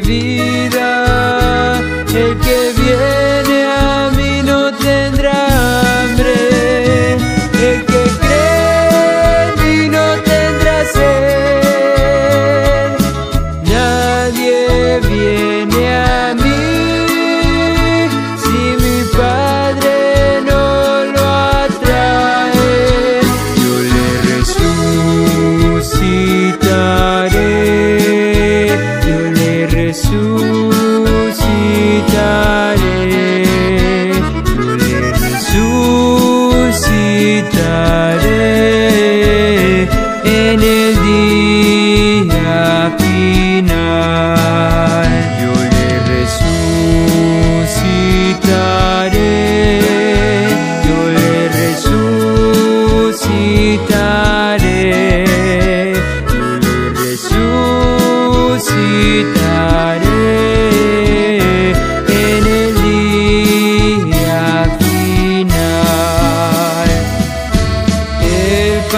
vida.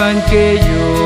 sepan que yo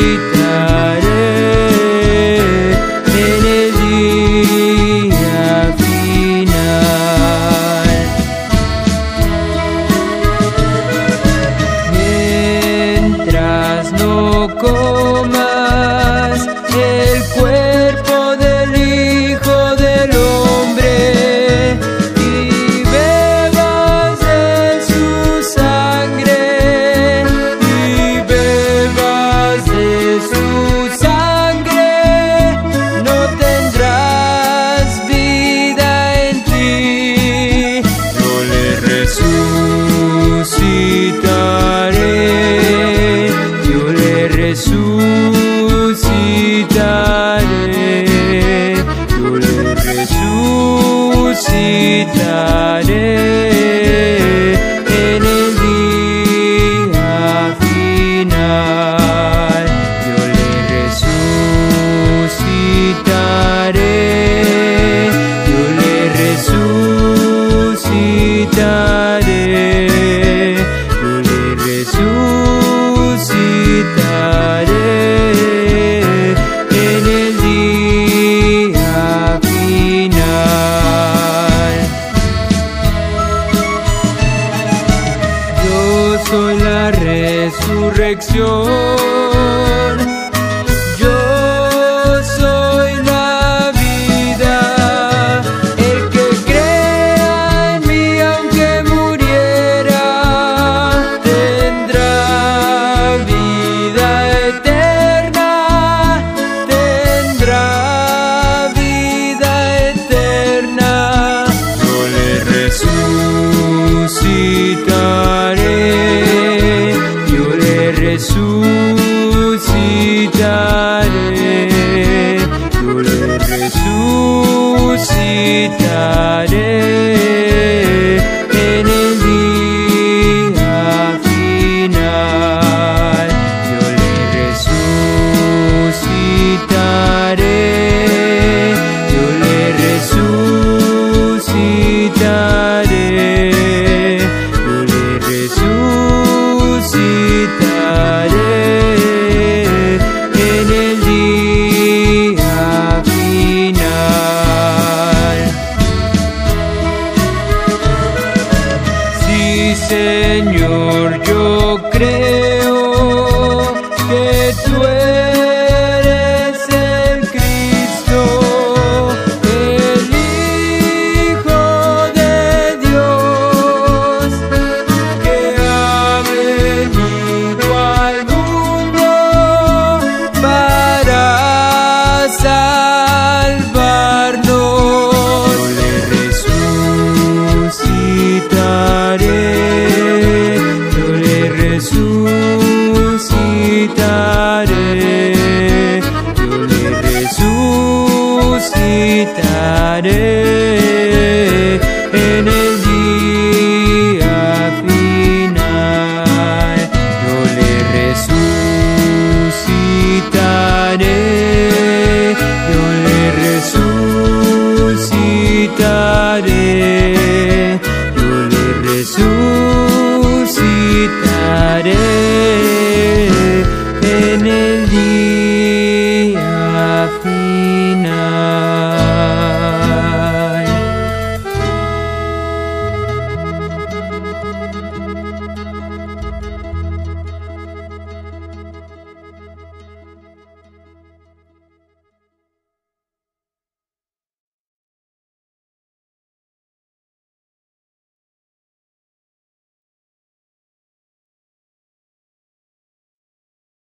need soy la resurrección. kita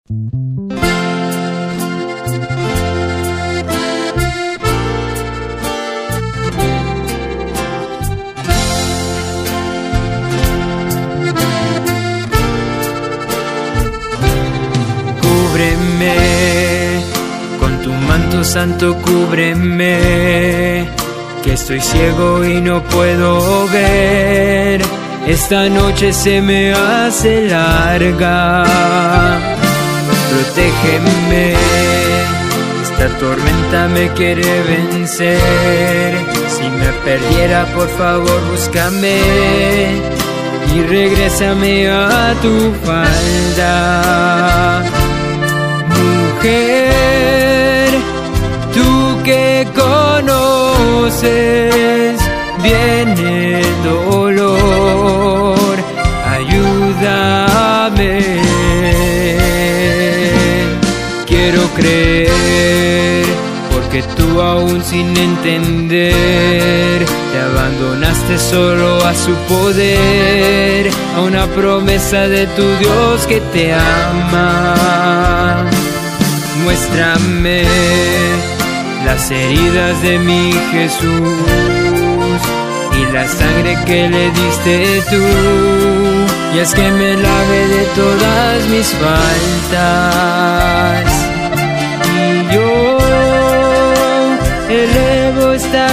Cúbreme, con tu manto santo cúbreme, que estoy ciego y no puedo ver. Esta noche se me hace larga. Protégeme, esta tormenta me quiere vencer. Si me perdiera, por favor, búscame y regrésame a tu falda. Mujer, tú que conoces bien el dolor, ayúdame. Quiero creer, porque tú aún sin entender, te abandonaste solo a su poder, a una promesa de tu Dios que te ama. Muéstrame las heridas de mi Jesús y la sangre que le diste tú. Y es que me lave de todas mis faltas.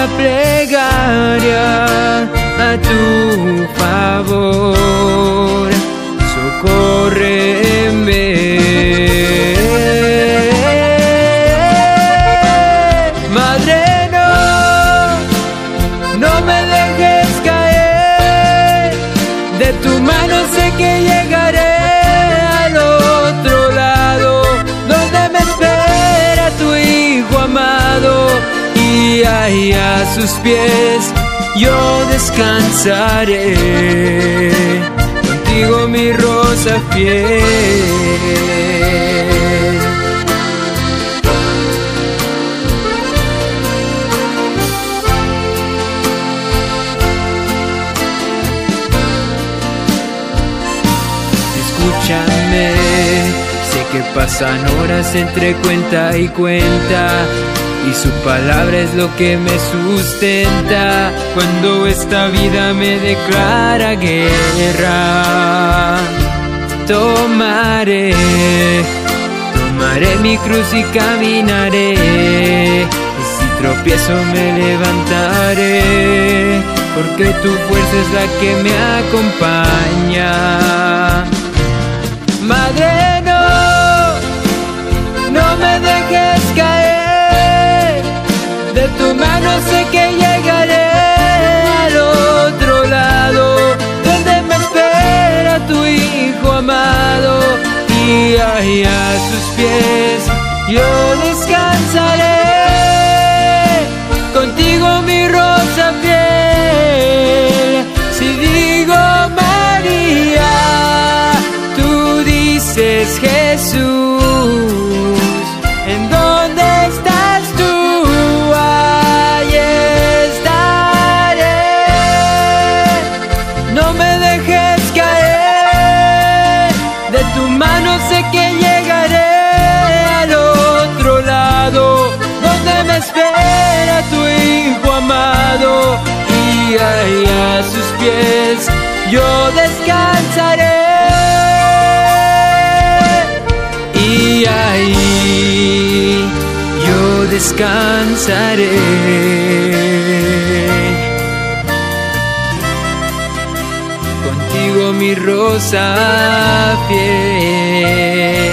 Plegaria a tu favor. Socórreme. Y a sus pies yo descansaré. Contigo mi rosa fiel. Escúchame, sé que pasan horas entre cuenta y cuenta. Y su palabra es lo que me sustenta cuando esta vida me declara guerra. Tomaré, tomaré mi cruz y caminaré. Y si tropiezo me levantaré, porque tu fuerza es la que me acompaña. Madre, no, no me dejes caer. Tu mano sé que llegaré al otro lado, donde me espera tu hijo amado. Y ahí a sus pies yo descansaré. Contigo mi rosa fiel. Si digo María, tú dices Jesús. Yo descansaré. Y ahí yo descansaré. Contigo mi rosa fiel.